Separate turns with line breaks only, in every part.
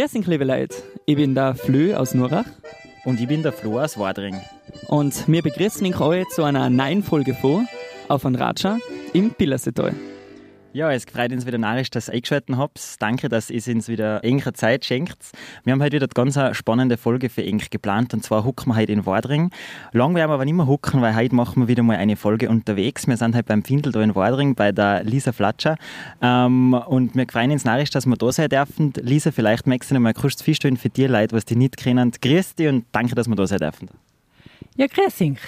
Liebe Leute. Ich bin der Flö aus Nurach.
Und ich bin der Flo aus Wadring.
Und wir begrüßen euch heute zu einer neuen Folge vor auf ein Ratscha im Pillersetal.
Ja, es freut uns wieder narrisch, dass ihr eingeschaltet habt. Danke, dass ihr uns wieder enger Zeit schenkt. Wir haben heute wieder eine ganz spannende Folge für euch geplant und zwar hucken wir heute in Wadring. Lang werden wir aber nicht mehr hucken, weil heute machen wir wieder mal eine Folge unterwegs. Wir sind heute beim Findel da in Wadring bei der Lisa Flatscher ähm, und wir freuen uns narrisch, dass wir da sein dürfen. Lisa, vielleicht magst du noch mal kurz feststellen für die Leute, die nicht kennen. Grüß dich und danke, dass wir da sein dürfen.
Ja, grüß dich.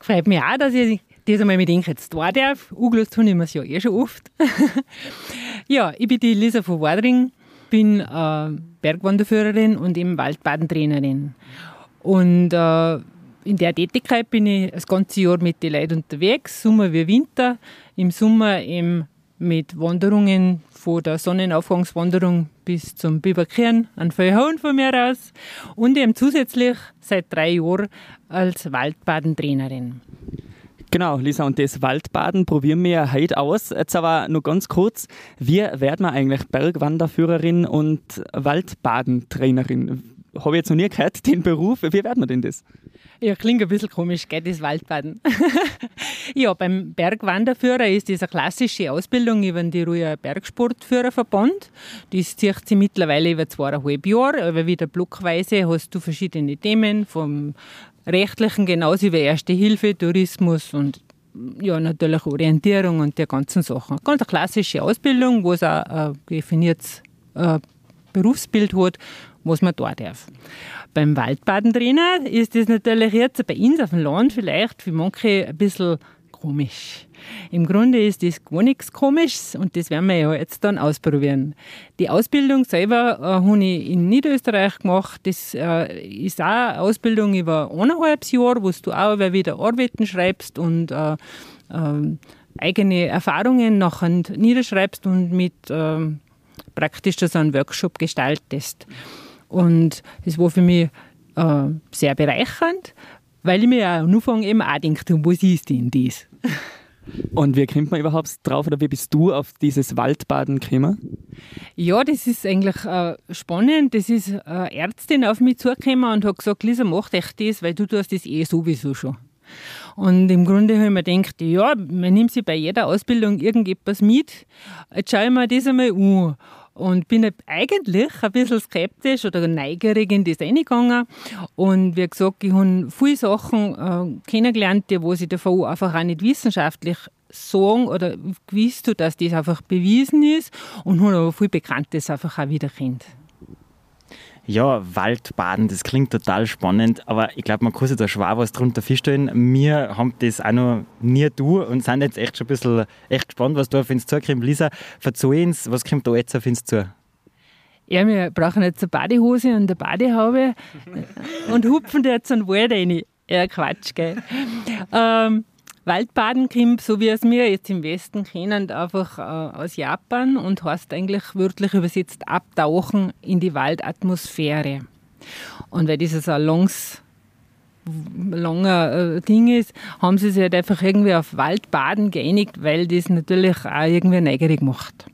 Freut mich auch, dass ich das einmal mit Ihnen jetzt da darf. Angelöst habe ich mir es ja eh schon oft. ja, ich bin die Lisa von Wadring, bin äh, Bergwanderführerin und eben Waldbadentrainerin. Und äh, in der Tätigkeit bin ich das ganze Jahr mit den Leuten unterwegs, Sommer wie Winter. Im Sommer eben mit Wanderungen von der Sonnenaufgangswanderung bis zum Biberkern an Feuerhauen von mir aus und eben zusätzlich seit drei Jahren als Waldbadentrainerin.
Genau, Lisa, und das Waldbaden probieren wir heute aus. Jetzt aber nur ganz kurz, wie wird man eigentlich Bergwanderführerin und Waldbadentrainerin? Habe ich jetzt noch nie gehört, den Beruf. Wie wird man denn das?
Ja, klingt ein bisschen komisch, gell, das Waldbaden. ja, beim Bergwanderführer ist eine klassische Ausbildung über den Tiroler Bergsportführerverband. Das zieht sich mittlerweile über zweieinhalb Jahre, aber wieder blockweise hast du verschiedene Themen, vom rechtlichen genauso wie Erste Hilfe, Tourismus und ja, natürlich Orientierung und die ganzen Sachen. Ganz eine klassische Ausbildung, wo es auch ein definiertes äh, Berufsbild hat, was man da darf. Beim Waldbadentrainer ist das natürlich jetzt bei uns auf dem Land vielleicht für manche ein bisschen komisch. Im Grunde ist das gar nichts Komisches und das werden wir ja jetzt dann ausprobieren. Die Ausbildung selber äh, habe ich in Niederösterreich gemacht. Das äh, ist auch eine Ausbildung über eineinhalb Jahre, wo du auch wieder Arbeiten schreibst und äh, äh, eigene Erfahrungen nachher niederschreibst und mit äh, praktisch so einen Workshop gestaltest. Und das war für mich äh, sehr bereichernd, weil ich mir am Anfang eben auch habe, was ist denn das?
Und wie kommt man überhaupt drauf oder wie bist du auf dieses Waldbaden gekommen?
Ja, das ist eigentlich äh, spannend. Das ist eine Ärztin auf mich zugekommen und hat gesagt, Lisa, mach echt das, weil du tust das eh sowieso schon. Und im Grunde habe ich mir gedacht, ja, man nimmt sich bei jeder Ausbildung irgendetwas mit. Jetzt schaue ich mir das einmal an und bin eigentlich ein bisschen skeptisch oder neugierig in das reingegangen. Und wie gesagt, ich habe viele Sachen äh, kennengelernt, die wo sie davon einfach auch nicht wissenschaftlich sagen oder gewusst dass das einfach bewiesen ist und habe aber viel Bekanntes einfach auch wieder kennt.
Ja, Waldbaden, das klingt total spannend, aber ich glaube, man kann sich da schwer was drunter feststellen. Wir haben das auch noch nie du und sind jetzt echt schon ein bisschen echt gespannt, was da auf uns zukommt. Lisa, verzeih uns, was kommt da jetzt auf uns zu?
Ja, wir brauchen jetzt eine Badehose und eine Badehaube und hupfen da jetzt einen Wald rein. Ja, Quatsch, gell. Ähm, Waldbaden kommt, so wie es wir jetzt im Westen kennen, einfach äh, aus Japan und heißt eigentlich wörtlich übersetzt abtauchen in die Waldatmosphäre. Und weil dieses ein langes, langer äh, Ding ist, haben sie sich halt einfach irgendwie auf Waldbaden geeinigt, weil das natürlich auch irgendwie neugierig macht.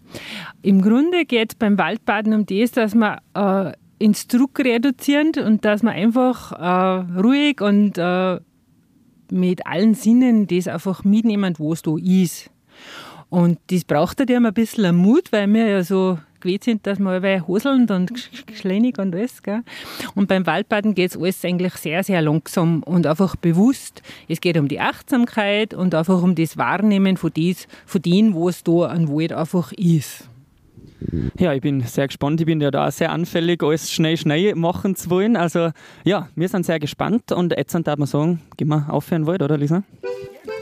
Im Grunde geht es beim Waldbaden um das, dass man äh, ins Druck reduzieren und dass man einfach äh, ruhig und äh, mit allen Sinnen das einfach mitnehmen, wo es da ist. Und das braucht halt ein bisschen Mut, weil wir ja so gewöhnt sind, dass wir alle hoseln und geschleinig und alles. Gell? Und beim Waldbaden geht es alles eigentlich sehr, sehr langsam und einfach bewusst. Es geht um die Achtsamkeit und einfach um das Wahrnehmen von, dies, von es da an Wald einfach ist.
Ja, ich bin sehr gespannt. Ich bin ja da sehr anfällig, alles schnell, schnell machen zu wollen. Also ja, wir sind sehr gespannt und jetzt darf man sagen, gehen wir aufhören wollen, oder Lisa?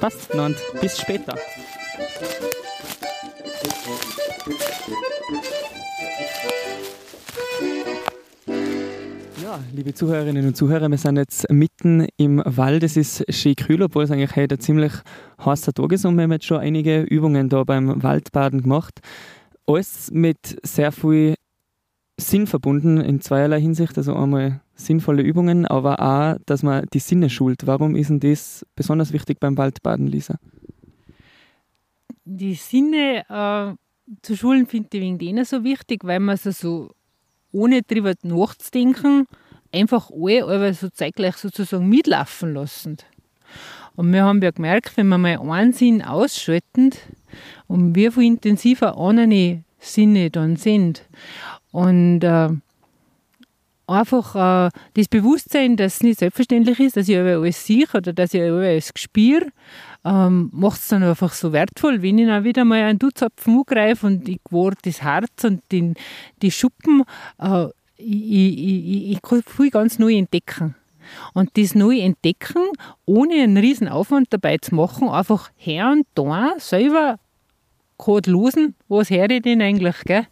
Passt. Und bis später. Ja, liebe Zuhörerinnen und Zuhörer, wir sind jetzt mitten im Wald. Es ist schön kühl, obwohl es eigentlich heute ein ziemlich heißer Tag ist und wir haben jetzt schon einige Übungen da beim Waldbaden gemacht alles mit sehr viel Sinn verbunden in zweierlei Hinsicht. Also einmal sinnvolle Übungen, aber auch, dass man die Sinne schult. Warum ist denn das besonders wichtig beim Waldbaden, Lisa?
Die Sinne äh, zu schulen finde ich wegen denen so wichtig, weil man sie so ohne drüber nachzudenken, einfach alle so zeitgleich sozusagen mitlaufen lassen. Und wir haben ja gemerkt, wenn wir mal einen Sinn ausschalten, und wie viel intensiver andere Sinne dann sind. Und äh, einfach äh, das Bewusstsein, dass es nicht selbstverständlich ist, dass ich alles sehe oder dass ich alles spüre, ähm, macht es dann einfach so wertvoll, wenn ich dann wieder mal einen Dutzapfen angreife und ich gewahre das Herz und den, die Schuppen, äh, ich, ich, ich, ich kann viel ganz neu entdecken. Und das neu entdecken, ohne einen riesen Aufwand dabei zu machen, einfach her und da selber gerade losen, was höre ich denn eigentlich, gell?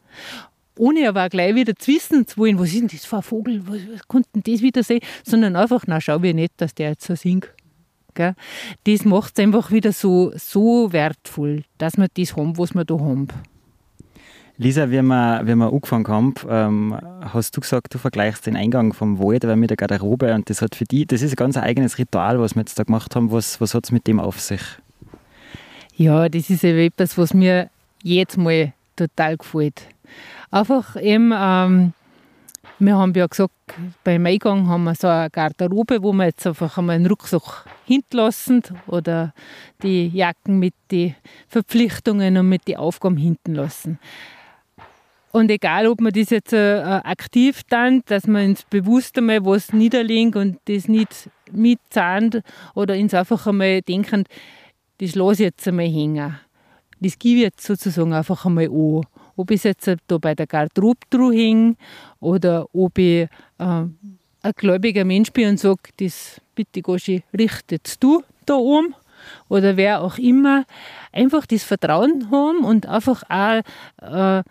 ohne aber auch gleich wieder zu wissen zu wollen, was ist denn das für ein Vogel, was, was konnte denn das wieder sehen, sondern einfach, na schau wir nicht, dass der jetzt so singt. Gell? Das macht es einfach wieder so, so wertvoll, dass wir das haben, was wir da haben.
Lisa, wie wir, wie wir angefangen haben, ähm, hast du gesagt, du vergleichst den Eingang vom Wald mit der Garderobe und das hat für dich, das ist ein ganz eigenes Ritual, was wir jetzt da gemacht haben. Was, was hat es mit dem auf sich?
Ja, das ist eben etwas, was mir jetzt mal total gefällt. Einfach eben, ähm, wir haben ja gesagt, beim Eingang haben wir so eine Garderobe, wo wir jetzt einfach einmal einen Rucksack hinterlassen oder die Jacken mit den Verpflichtungen und mit den Aufgaben hinten lassen. Und egal, ob man das jetzt äh, aktiv dann, dass man ins Bewusste mal was niederlegt und das nicht mitzahnt oder ins einfach einmal denken, das lasse ich jetzt einmal hängen. Das gebe ich jetzt sozusagen einfach einmal an. Ob ich jetzt da bei der Garderobe drüber hänge oder ob ich äh, ein gläubiger Mensch bin und sage, das bitte Goschi, richtet du da oben oder wer auch immer, einfach das Vertrauen haben und einfach auch äh,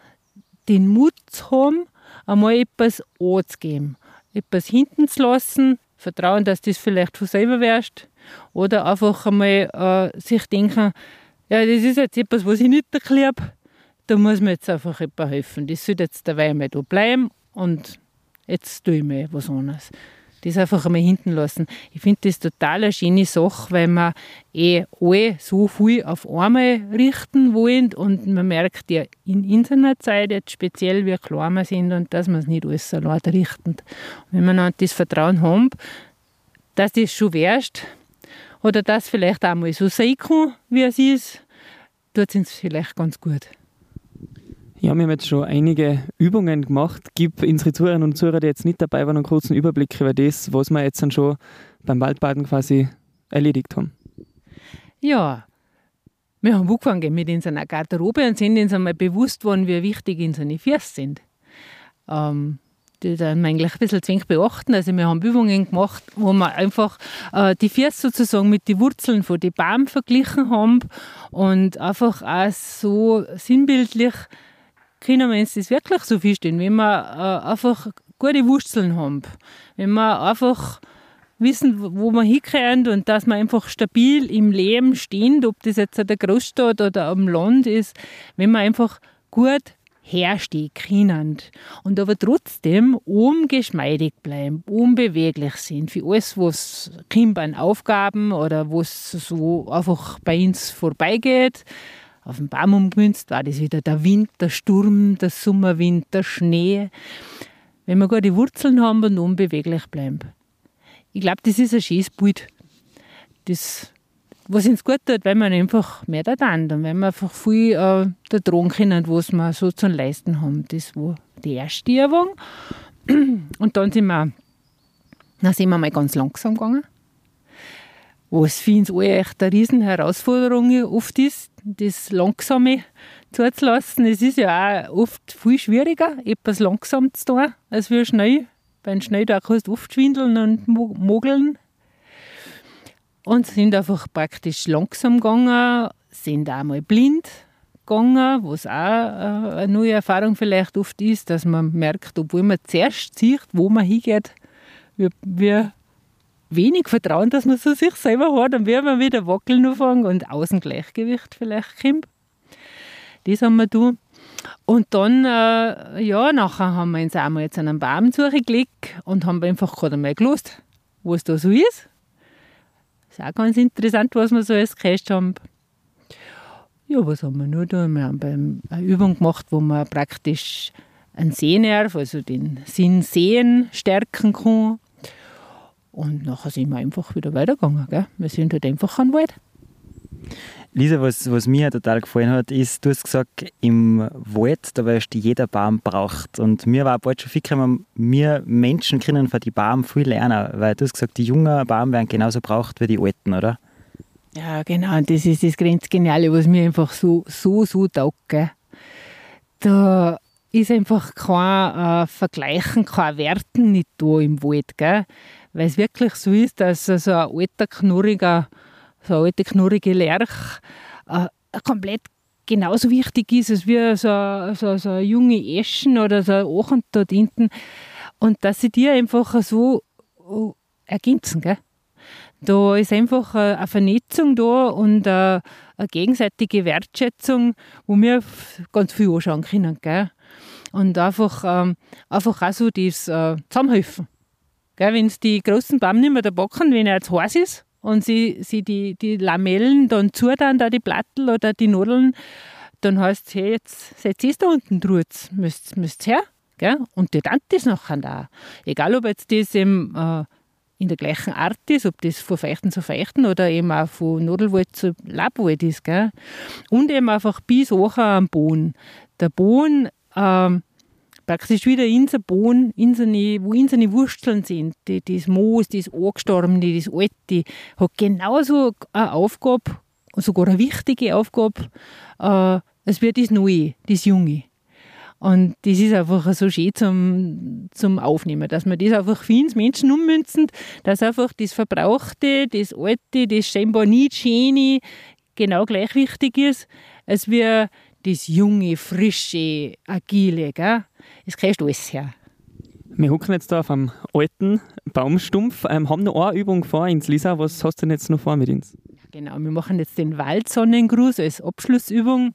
den Mut zu haben, einmal etwas anzugeben, etwas hinten zu lassen, vertrauen, dass das vielleicht von selber wärst. Oder einfach einmal äh, sich denken, ja, das ist jetzt etwas, was ich nicht erkläre, da muss mir jetzt einfach jemand helfen. Das soll jetzt dabei mal da bleiben und jetzt tue ich mir was anderes das einfach einmal hinten lassen. Ich finde das total eine schöne Sache, weil wir eh alle so viel auf einmal richten wollen und man merkt ja in unserer Zeit jetzt speziell, wie klar wir sind und dass wir es nicht alles allein richten. Und wenn wir dann das Vertrauen haben, dass das schon wärst oder dass vielleicht auch mal so sein kann, wie es ist, tut es uns vielleicht ganz gut.
Ja, wir haben jetzt schon einige Übungen gemacht. Gib unsere Zuhörerinnen und Zuhörer, die jetzt nicht dabei waren, einen kurzen Überblick über das, was wir jetzt dann schon beim Waldbaden quasi erledigt haben.
Ja, wir haben angefangen mit unserer Garderobe und sind uns einmal bewusst geworden, wie wichtig unsere Füße sind. Ähm, die dann eigentlich ein bisschen zwingend beachten. Also wir haben Übungen gemacht, wo wir einfach äh, die Füße sozusagen mit den Wurzeln von den Baum verglichen haben und einfach auch so sinnbildlich können wir uns das wirklich so vorstellen, wenn wir äh, einfach gute Wurzeln haben, wenn wir einfach wissen, wo wir hinkommen und dass wir einfach stabil im Leben stehen, ob das jetzt in der Großstadt oder am Land ist, wenn wir einfach gut herstehen können. Und aber trotzdem ungeschmeidig bleiben, unbeweglich sind für alles, was kommt an Aufgaben oder was so einfach bei uns vorbeigeht, auf den Baum umgemünzt, war das wieder der Wind, der Sturm, der Sommerwind, der Schnee. Wenn wir gute Wurzeln haben und unbeweglich bleiben. Ich glaube, das ist ein schönes Bild. Das, was uns gut tut, weil wir einfach mehr da und weil wir einfach viel äh, da tragen können, was wir so zu leisten haben. Das war die erste Übung. Und dann sind wir, dann sind wir mal ganz langsam gegangen. Was für uns alle echt eine riesen Herausforderung oft ist, das Langsame zuzulassen. Es ist ja auch oft viel schwieriger, etwas langsam zu tun, als wir schnell. Beim Schnell da kannst du oft schwindeln und mogeln. Und sind einfach praktisch langsam gegangen, sind auch mal blind gegangen, was auch äh, eine neue Erfahrung vielleicht oft ist, dass man merkt, obwohl man zuerst sieht, wo man hingeht, wie, wie wenig Vertrauen, dass man so sich selber hat und wie man wieder wackeln anfangen und Außengleichgewicht vielleicht kommt. Das haben wir da. Und dann, äh, ja, nachher haben wir uns einmal jetzt an einen Baum zugelegt und haben einfach gerade einmal gelöst, was da so ist. Ist auch ganz interessant, was wir so alles gehört haben. Ja, was haben wir nur da? Wir haben eine Übung gemacht, wo wir praktisch einen Sehnerv, also den Sinn sehen, stärken kann. Und nachher sind wir einfach wieder weitergegangen. Gell? Wir sind halt einfach am Wald.
Lisa, was, was mir total gefallen hat, ist, du hast gesagt, im Wald, da weißt du, jeder Baum braucht. Und mir war bald schon viel gekommen, wir Menschen können von den Baum viel lernen, weil du hast gesagt, die jungen Baum werden genauso braucht wie die alten, oder?
Ja, genau. Und das ist das ganz Geniale, was mir einfach so, so, so taugt. Da ist einfach kein äh, Vergleichen, kein Werten nicht da im Wald. Weil es wirklich so ist, dass so ein alter, knurriger so eine alte, knurrige Lerch, äh, komplett genauso wichtig ist als wie so, so, so eine junge Eschen oder so ein Ochen dort hinten. Und dass sie die einfach so uh, ergänzen. Gell? Da ist einfach eine Vernetzung da und eine, eine gegenseitige Wertschätzung, wo wir ganz viel anschauen können. Gell? Und einfach, ähm, einfach auch so das äh, Zusammenhelfen. Wenn es die großen Bäume nicht mehr da backen, wenn er jetzt heiß ist, und sie, sie die, die Lamellen dann zu dann da die Plattel oder die Nudeln, dann heißt es, hey, jetzt setzt ihr da unten drüber, müsst, müsst her. Gell? Und die dann das nachher da. Egal, ob jetzt das eben, äh, in der gleichen Art ist, ob das von Feuchten zu Feuchten oder eben auch von Nudelwald zu Labwald ist. Gell? Und eben einfach bis hoch am Boden. Der Boden ähm, praktisch wieder in den Boden, in seine, wo in seine Wurzeln sind. Die, das Moos, das Angestorbene, das Alte, hat genauso eine Aufgabe, sogar eine wichtige Aufgabe, äh, als wie das Neue, das Junge. Und das ist einfach so schön zum, zum Aufnehmen, dass man das einfach für uns Menschen ummünzen, dass einfach das Verbrauchte, das Alte, das scheinbar nicht Schöne genau gleich wichtig ist, als wir das Junge, Frische, Agile. Gell? Es kriegst du alles her.
Wir hocken jetzt da auf einem alten Baumstumpf, ähm, haben noch eine Übung vor uns. Lisa, was hast du denn jetzt noch vor mit uns?
Genau, wir machen jetzt den Waldsonnengruß als Abschlussübung.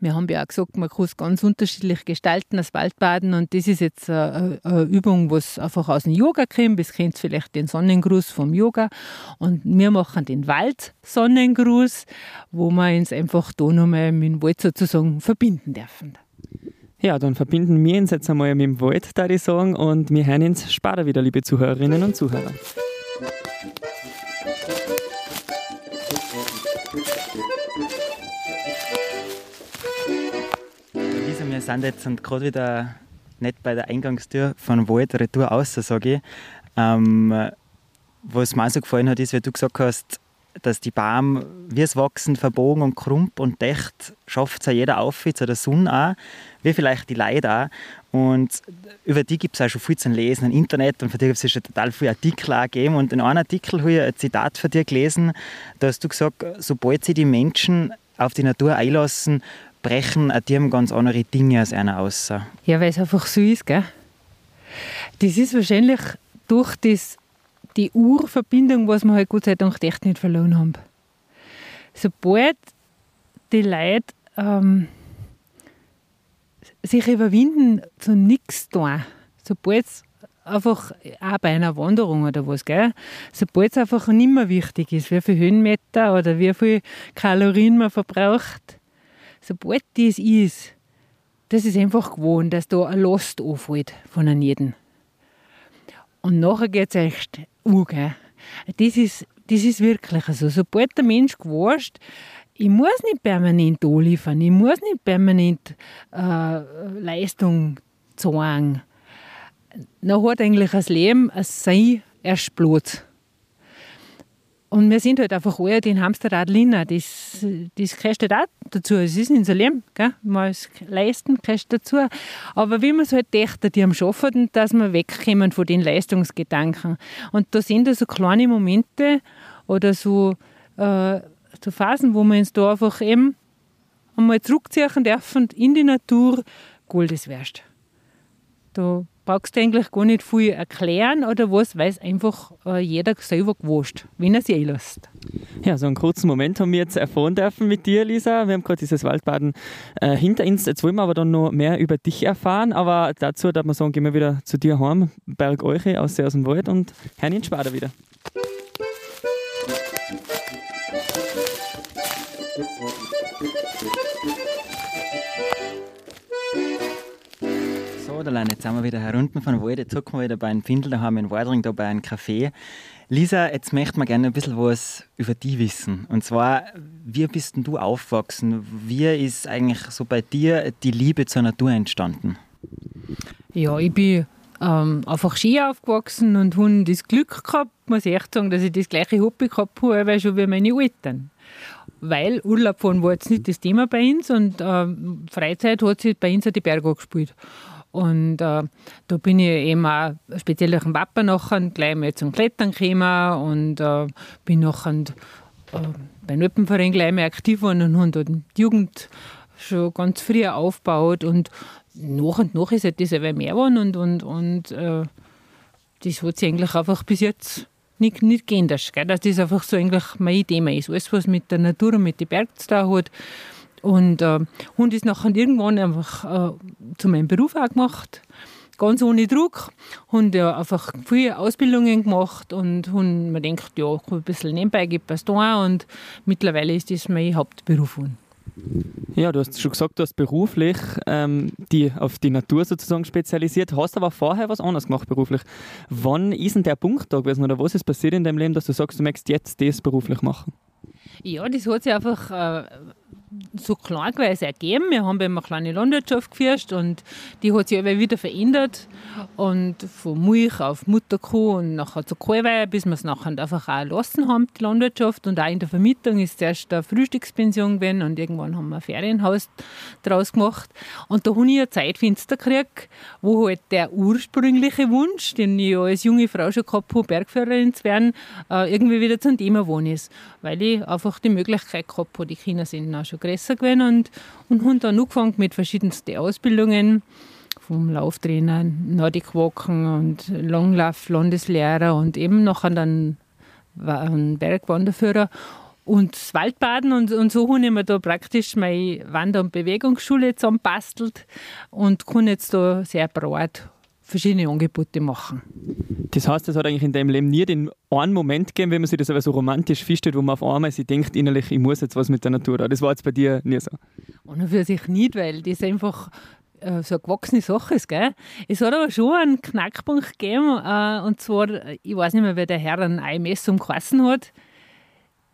Wir haben ja auch gesagt, man kann es ganz unterschiedlich gestalten, das Waldbaden. Und das ist jetzt eine, Übung, was einfach aus dem Yoga kommt. Das kennt vielleicht den Sonnengruß vom Yoga. Und wir machen den Waldsonnengruß, wo wir uns einfach da nochmal mit dem Wald sozusagen verbinden dürfen.
Ja, dann verbinden wir uns jetzt einmal mit dem Wald, da ich sagen, und wir hören uns später wieder, liebe Zuhörerinnen und Zuhörer.
Sind jetzt gerade wieder nicht bei der Eingangstür von Wald Retour aus, sage ich. Ähm, was mir so gefallen hat, ist, wie du gesagt hast, dass die Baum, wie es wachsen, verbogen und krump und dicht, schafft es ja jeder auf, zu der Sonne auch, wie vielleicht die Leute auch. Und über die gibt es auch schon viel zu lesen im Internet und von dir gibt es schon total viele Artikel auch gegeben. Und in einem Artikel habe ich ein Zitat von dir gelesen, da hast du gesagt, sobald sich die Menschen auf die Natur einlassen, brechen auch die ganz andere Dinge aus einer aus.
Ja, weil es einfach so ist, gell? Das ist wahrscheinlich durch das die Urverbindung, was wir halt Gott sei Dank echt nicht verloren haben. Sobald die Leute ähm, sich überwinden zu nichts tun, sobald es einfach auch bei einer Wanderung oder was, gell? sobald es einfach nicht mehr wichtig ist, wie viel Höhenmeter oder wie viel Kalorien man verbraucht, sobald das ist, das ist einfach gewohnt, dass da ein Last anfällt von einem jeden. Und nachher geht es echt uh, Das ist, das ist wirklich so. Sobald der Mensch gewusst, ich muss nicht permanent anliefern, ich muss nicht permanent äh, Leistung zeigen. Dann hat eigentlich das Leben ein Sein erst Platz. Und wir sind halt einfach alle den Hamsterrad linnen. Das, das gehört halt auch dazu. Es ist unser Leben. Gell? Mal leisten gehört dazu. Aber wie man es halt dächt, die am Schaffen, dass wir wegkommen von den Leistungsgedanken. Und da sind so kleine Momente oder so, äh, so Phasen, wo wir uns da einfach eben einmal zurückziehen dürfen in die Natur. Gold ist wert. Da brauchst du eigentlich gar nicht viel erklären oder was, weil es einfach äh, jeder selber gewusst, wenn er sich einlässt.
Ja, so einen kurzen Moment haben wir jetzt erfahren dürfen mit dir, Lisa. Wir haben gerade dieses Waldbaden äh, hinter uns. Jetzt wollen wir aber dann noch mehr über dich erfahren. Aber dazu darf man sagen, gehen wir wieder zu dir heim, Berg Euche aus, aus dem Wald und hören ihn später wieder.
Wunderland. Jetzt sind wir wieder herunten von Wald. Jetzt hocken wir wieder bei einem Findel daheim in Wadring, da bei einem Café. Lisa, jetzt möchte man gerne ein bisschen was über dich wissen. Und zwar, wie bist denn du aufgewachsen? Wie ist eigentlich so bei dir die Liebe zur Natur entstanden?
Ja, ich bin ähm, einfach Ski aufgewachsen und habe das Glück gehabt, muss ich echt sagen, dass ich das gleiche Hobby gehabt habe, schon wie meine Eltern weil Urlaub fahren war jetzt nicht das Thema bei uns und äh, Freizeit hat sich bei uns auch die Berge gespielt. Und äh, da bin ich eben auch speziell durch den Papa nachher gleich mal zum Klettern gekommen und äh, bin nachher äh, beim Alpenverein gleich mal aktiv geworden und habe die Jugend schon ganz früh aufgebaut und nach und nach ist halt das aber mehr geworden und, und, und äh, das hat sich eigentlich einfach bis jetzt nicht, nicht gehen darfst. Gell? Dass das einfach so eigentlich mein Thema ist. Alles, was mit der Natur und mit den Bergen zu tun hat. Und äh, Hund ist nachher irgendwann einfach äh, zu meinem Beruf auch gemacht. Ganz ohne Druck. Und ja, einfach viele Ausbildungen gemacht und und man denkt, ja, ein bisschen nebenbei gibt es da. Und mittlerweile ist das mein Hauptberuf.
Ja, du hast schon gesagt, du hast beruflich ähm, die auf die Natur sozusagen spezialisiert, hast aber vorher was anderes gemacht beruflich. Wann ist denn der Punkt da gewesen oder was ist passiert in deinem Leben, dass du sagst, du möchtest jetzt das beruflich machen?
Ja, das hat sich einfach äh, so klangweise ergeben. Wir haben eine kleine Landwirtschaft geführt und die hat sich aber wieder verändert. Und von Milch auf Mutterkuh und nachher zu Kalweihe, bis wir es nachher einfach auch lassen haben, die Landwirtschaft. Und auch in der Vermietung ist zuerst eine Frühstückspension gewesen und irgendwann haben wir ein Ferienhaus daraus gemacht. Und da habe ich ein Zeitfenster gekriegt, wo halt der ursprüngliche Wunsch, den ich als junge Frau schon gehabt habe, Bergführerin zu werden, äh, irgendwie wieder zum Thema geworden ist. Weil ich einfach die Möglichkeit gehabt habe, die Kinder sind auch schon größer gewesen und, und haben dann angefangen mit verschiedensten Ausbildungen vom Lauftrainer, Nordic Walken und Longlauf, Landeslehrer und eben nachher dann Bergwanderführer und das Waldbaden und, und so habe ich mir da praktisch meine Wander- und Bewegungsschule zusammenbastelt und kann jetzt da sehr breit verschiedene Angebote machen.
Das heißt, es hat eigentlich in deinem Leben nie den einen Moment gegeben, wenn man sich das aber so romantisch feststellt, wo man auf einmal sich denkt, innerlich, ich muss jetzt was mit der Natur haben. Das war jetzt bei dir nie so?
Und für sich nicht, weil das einfach äh, so eine gewachsene Sache ist. Gell? Es hat aber schon einen Knackpunkt gegeben, äh, und zwar, ich weiß nicht mehr, wer der Herr ein Eimessung geheißen hat.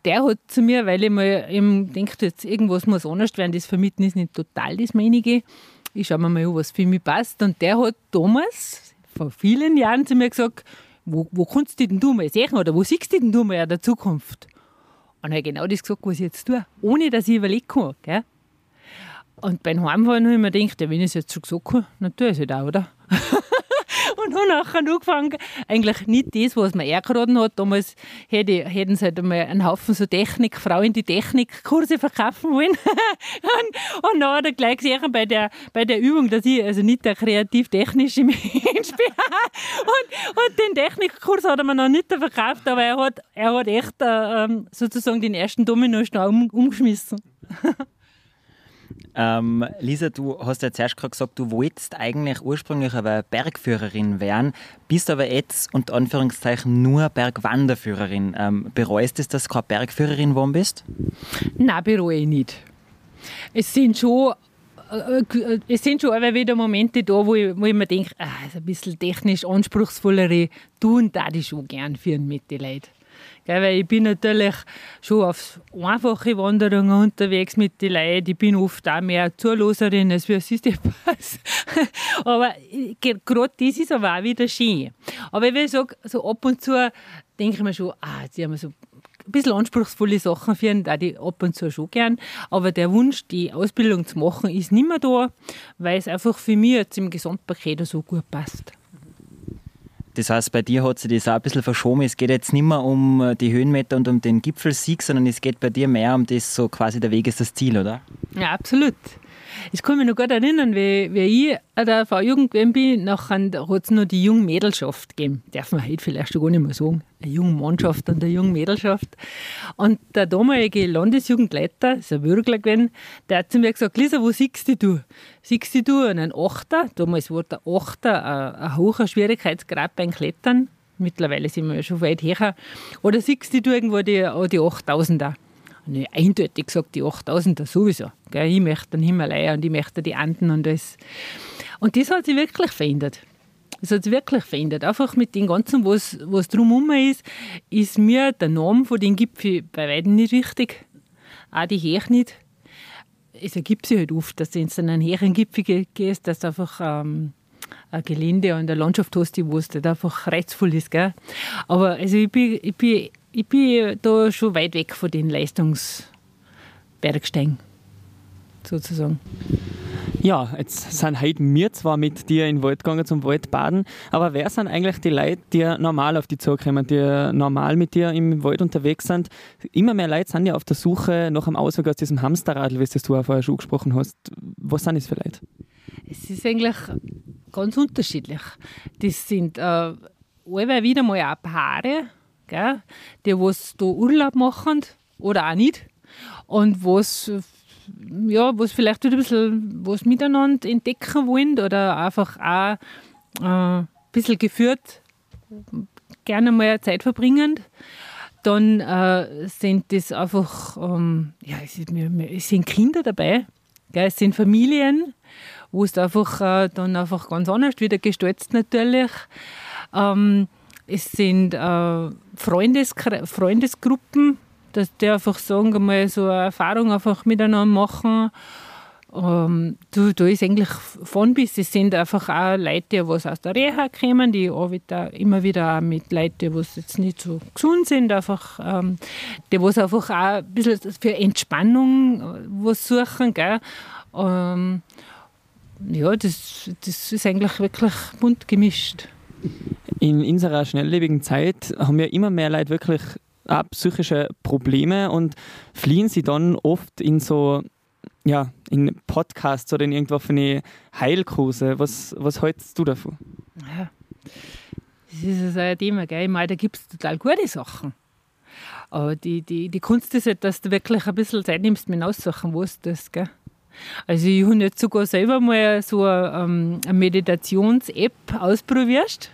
Der hat zu mir, weil ich mir eben denke, jetzt irgendwas muss anders werden, das Vermieten ist nicht total das meinige ich schaue mir mal an, was für mich passt. Und der hat damals, vor vielen Jahren, zu mir gesagt, wo, wo kannst du denn du mal sehen oder wo siehst du denn du mal in der Zukunft? Und er hat genau das gesagt, was ich jetzt tue, ohne dass ich überlegen kann. Gell? Und beim Heimfahren habe ich mir gedacht, wenn ich es jetzt schon gesagt habe, dann tue ich es halt auch, oder? und habe nachher angefangen, eigentlich nicht das, was mir eingeraten hat. Damals hätte, hätten sie halt einmal einen Haufen so Technik, Frauen die Technikkurse verkaufen wollen. und, und dann hat er gleich gesehen bei der, bei der Übung, dass ich also nicht der kreativ-technische Mensch bin. und, und den Technikkurs hat er mir noch nicht verkauft, aber er hat, er hat echt äh, ähm, sozusagen den ersten Dominostein um, umgeschmissen.
Ähm, Lisa, du hast ja zuerst gerade gesagt, du wolltest eigentlich ursprünglich aber Bergführerin werden, bist aber jetzt unter Anführungszeichen nur Bergwanderführerin. Ähm, bereust es, dass du keine Bergführerin geworden bist?
Nein, bereue ich nicht. Es sind schon äh, es sind schon aber wieder Momente da, wo ich, wo ich mir denke, ah, ein bisschen technisch anspruchsvollere tun da ich schon gern führen mit den Leuten. Gell, weil ich bin natürlich schon auf einfache Wanderungen unterwegs mit den Leuten. Ich bin oft auch mehr Zuloserin als für Systempass. aber gerade das ist aber auch wieder schön. Aber wie ich sage, so ab und zu denke ich mir schon, ah, sie haben so ein bisschen anspruchsvolle Sachen führen, da die ab und zu schon gern. Aber der Wunsch, die Ausbildung zu machen, ist nicht mehr da, weil es einfach für mich jetzt im Gesamtpaket so gut passt.
Das heißt, bei dir hat sich das auch ein bisschen verschoben. Es geht jetzt nicht mehr um äh, die Höhenmeter und um den Gipfelsieg, sondern es geht bei dir mehr um das so quasi der Weg ist das Ziel, oder?
Ja, absolut. Ich kann mich noch gut erinnern, wie, wie ich an der V-Jugend bin, nachher hat es noch die junge Mädelschaft gegeben. Darf man heute vielleicht schon gar nicht mehr sagen. Eine junge Mannschaft und eine junge Mädelschaft. Und der damalige Landesjugendleiter, ist ein Würgler gewesen, der hat zu mir gesagt, Lisa, wo siehst du? Siehst du einen Achter? Damals war der Achter ein, ein hoher Schwierigkeitsgrad beim Klettern. Mittlerweile sind wir ja schon weit her. Oder siehst du irgendwo die, die 8000er? Ich eindeutig gesagt, die 8000er sowieso. Gell? Ich möchte den Himalaya und ich möchte die Anden und das. Und das hat sich wirklich verändert. Das hat sich wirklich verändert. Einfach mit dem Ganzen, was, was drumherum ist, ist mir der Name von den Gipfeln bei weitem nicht wichtig. Auch die Heer nicht. Es ergibt sich halt oft, dass du in einen höheren Gipfel gehst, dass einfach ähm, Gelände und eine Landschaft hast, die was einfach reizvoll ist. Gell? Aber also ich, bin, ich, bin, ich bin da schon weit weg von den Leistungsbergsteigen, sozusagen.
Ja, jetzt sind heute wir zwar mit dir in den Wald gegangen zum Waldbaden, aber wer sind eigentlich die Leute, die normal auf die Zug kommen, die normal mit dir im Wald unterwegs sind? Immer mehr Leute sind ja auf der Suche nach einem Ausweg aus diesem Hamsterradl, wie du auch vorher schon gesprochen hast. Was sind das für Leute?
Es ist eigentlich ganz unterschiedlich. Das sind äh, alle wieder mal auch Paare, gell, die was da Urlaub machen oder auch nicht und was ja, was vielleicht ein bisschen was miteinander entdecken wollen oder einfach auch äh, ein bisschen geführt gerne mal Zeit verbringen. Dann äh, sind das einfach, ähm, ja, es, sind Kinder dabei, gell, es sind Familien, wo es einfach äh, dann einfach ganz anders wieder gestaltet natürlich. Ähm, es sind äh, Freundes, Freundesgruppen, dass die einfach sagen, mal so eine Erfahrung einfach miteinander machen. Ähm, da, da ist eigentlich von bis. Es sind einfach auch Leute, die aus der Reha kommen, die arbeiten immer wieder auch mit Leuten, die jetzt nicht so gesund sind, einfach, ähm, die was einfach auch ein bisschen für Entspannung äh, was suchen. Gell? Ähm, ja, das, das ist eigentlich wirklich bunt gemischt.
In unserer schnelllebigen Zeit haben wir immer mehr Leute wirklich auch psychische Probleme und fliehen sie dann oft in so ja, in Podcasts oder in irgendwelche Heilkurse. Was, was hältst du davon? Ja,
das ist ein Thema. Gell? Ich meine, da gibt es total gute Sachen. Aber die, die, die Kunst ist halt, dass du wirklich ein bisschen Zeit nimmst, mir aussuchen, was das gell? Also ich habe jetzt sogar selber mal so eine, ähm, eine Meditations-App ausprobiert.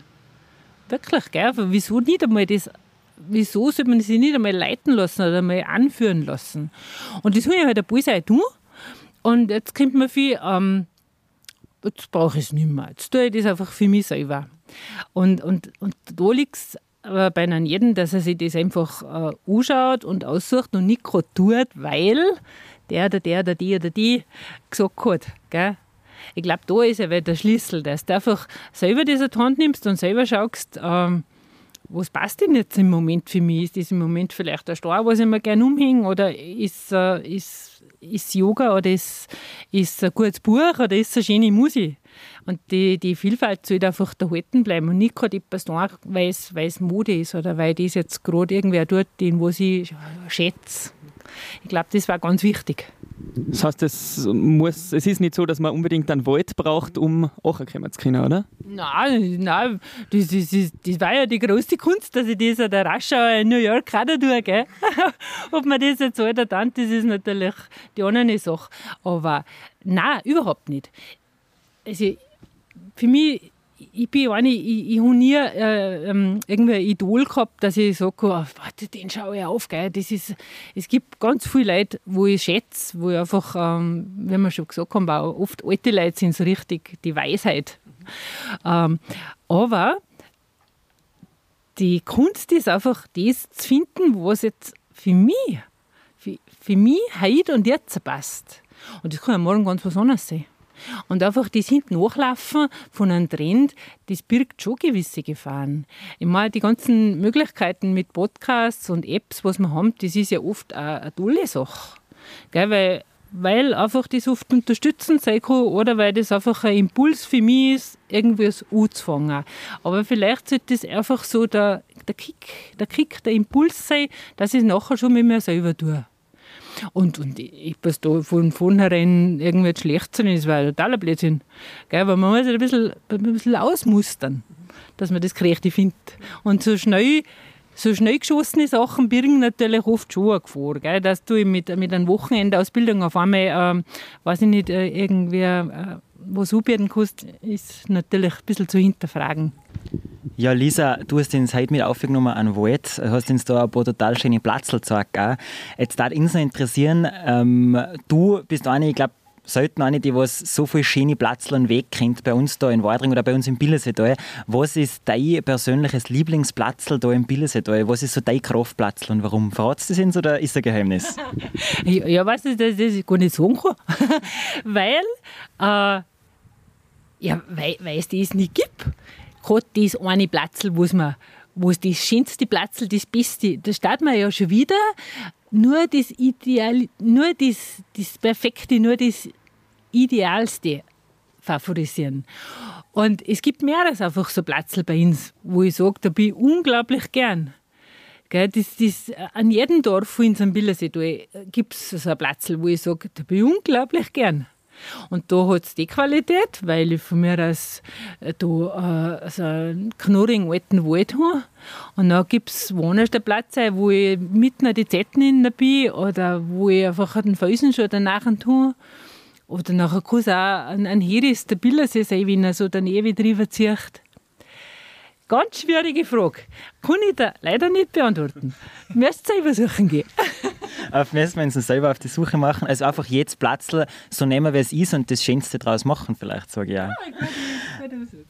Wirklich, gell? Wieso nicht einmal das wieso sollte man sich nicht einmal leiten lassen oder einmal anführen lassen? Und das habe ich halt ein paar Zeit tun. Und jetzt kommt mir viel, ähm, jetzt brauche ich es nicht mehr. Jetzt tue ich das einfach für mich selber. Und, und, und da liegt es aber bei einem jeden, dass er sich das einfach äh, anschaut und aussucht und nicht gerade tut, weil der oder der oder die oder die gesagt hat. Gell? Ich glaube, da ist ja der Schlüssel, dass du einfach selber das in die Hand nimmst und selber schaust, ähm, was passt denn jetzt im Moment für mich? Ist das im Moment vielleicht ein Star, was ich mir gerne umhänge? Oder ist, äh, ist, ist Yoga oder ist, ist ein gutes Buch oder ist es eine schöne Musik? Und die, die Vielfalt sollte einfach erhalten bleiben und nicht gerade etwas tun, weil es, Mode ist oder weil das jetzt gerade irgendwer tut, den was ich schätze. Ich glaube, das war ganz wichtig.
Das heißt, es, muss, es ist nicht so, dass man unbedingt einen Wald braucht, um kommen zu können, oder?
Nein, nein das, das, das, das war ja die große Kunst, dass ich das an der Raschau in New York auch tue. Gell? Ob man das jetzt oder dann, das ist natürlich die andere Sache. Aber nein, überhaupt nicht. Also, für mich ich bin eine, ich, ich habe nie äh, ähm, irgendwie ein Idol gehabt, dass ich sage, oh, warte, den schaue ich auf. Gell. Das ist, es gibt ganz viele Leute, wo ich schätze, wo ich einfach, ähm, wie wir schon gesagt haben, auch oft alte Leute sind so richtig die Weisheit. Ähm, aber die Kunst ist einfach das zu finden, was jetzt für mich, für, für mich heute und jetzt passt. Und das kann ja morgen ganz was anderes sein. Und einfach das hinten nachlaufen von einem Trend, das birgt schon gewisse Gefahren. Ich meine, die ganzen Möglichkeiten mit Podcasts und Apps, was wir haben, das ist ja oft eine tolle Sache. Gell, weil, weil einfach das oft unterstützend sein kann oder weil das einfach ein Impuls für mich ist, irgendwas anzufangen. Aber vielleicht sollte das einfach so der, der, Kick, der Kick, der Impuls sein, dass ich es nachher schon mit mir selber tue. Und, und ich was da von vornherein irgendwie schlecht sein, das war totaler Blödsinn. Gell? Aber man muss ein bisschen, ein bisschen ausmustern, dass man das kreativ findet. Und so schnell so schnell geschossene Sachen birgen natürlich oft schon eine Gefahr. Gell? Dass du mit, mit einer Wochenendausbildung auf einmal, ähm, weiß ich nicht, äh, irgendwie äh, was anbieten kannst, ist natürlich ein bisschen zu hinterfragen.
Ja, Lisa, du hast uns heute mit aufgenommen an Wald, hast uns da ein paar total schöne Platzl gezeigt. Jetzt würde uns noch interessieren, ähm, du bist eine, ich glaube, selten eine, die was so viele schöne Platzl Weg kennt, bei uns da in Wadring oder bei uns im Billesetal. Was ist dein persönliches Lieblingsplatzl da im Billesetal? Was ist so dein Kraftplatzl und warum? Verratst du das uns oder ist das ein Geheimnis?
ja, ja weißt du, das, das gar nicht sagen kann. weil, äh, ja, weil, weil es das nicht gibt. Gerade das eine Platzl, wo man wo es das schönste Platzl, das Beste, da steht man ja schon wieder nur das Ideal, nur das, das Perfekte, nur das Idealste favorisieren. Und es gibt mehr als einfach so Platzl bei uns, wo ich sage, da bin ich unglaublich gern. Gell, das, das, an jedem Dorf, in St. Billersee gibt es so ein Platzl, wo ich sage, da bin ich unglaublich gern. Und da hat es die Qualität, weil ich von mir aus äh, da, äh, so einen knurrigen alten Wald habe. Und dann gibt es Platz, wo ich mitten die Zetten in bin oder wo ich einfach den Felsen schon danach tue. Oder nachher kann es auch ein, ein Heris der Billersee sein, wenn er so daneben drüber zieht. Ganz schwierige Frage. Kann ich da leider nicht beantworten. Müsst selber suchen gehen.
auf müssen wir uns selber auf die Suche machen. Also einfach jetzt Platzl so nehmen, wie es ist und das Schönste daraus machen, vielleicht, sage ich auch.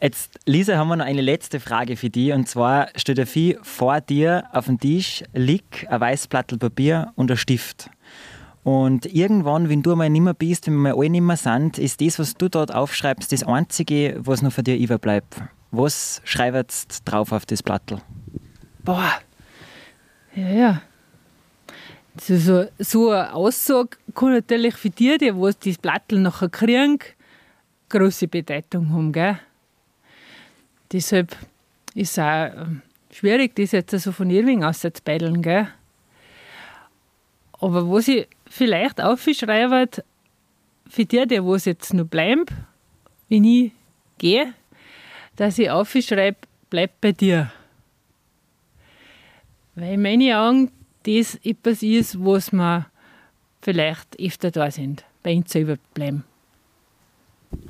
Jetzt, Lisa, haben wir noch eine letzte Frage für dich. Und zwar steht der Vieh vor dir auf dem Tisch, liegt ein weißes Blatt Papier und ein Stift. Und irgendwann, wenn du mal nicht mehr bist, wenn wir alle nicht mehr sind, ist das, was du dort aufschreibst, das Einzige, was noch für dich überbleibt. Was schreibst du drauf auf das Blatt?
Boah. Ja, ja. So, so, eine Aussage kann natürlich für die, die was das Blatt nachher kriegen, große Bedeutung haben. Gell? Deshalb ist es auch ähm, schwierig, das jetzt so von Irving auszubeideln. Gell? Aber was ich vielleicht aufschreibe, für die, die was jetzt noch bleiben, wenn ich gehe, dass ich aufschreibe, bleib bei dir. Weil in meinen Augen das etwas ist, was wir vielleicht öfter da sind, bei uns selber bleiben.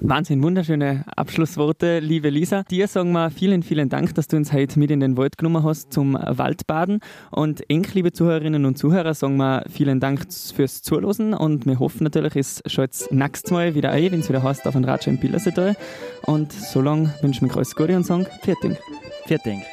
Wahnsinn, wunderschöne Abschlussworte, liebe Lisa. Dir sagen wir vielen, vielen Dank, dass du uns heute mit in den Wald genommen hast zum Waldbaden. Und eng, liebe Zuhörerinnen und Zuhörer, sagen wir vielen Dank fürs Zuhören und wir hoffen natürlich, es schaut nächstes Mal wieder ein, wenn es wieder heißt auf ein Ratsch im Pillersetal. Und so lange wünschen wir euch alles Gute und sagen.
Vielen Dank.
Vielen Dank.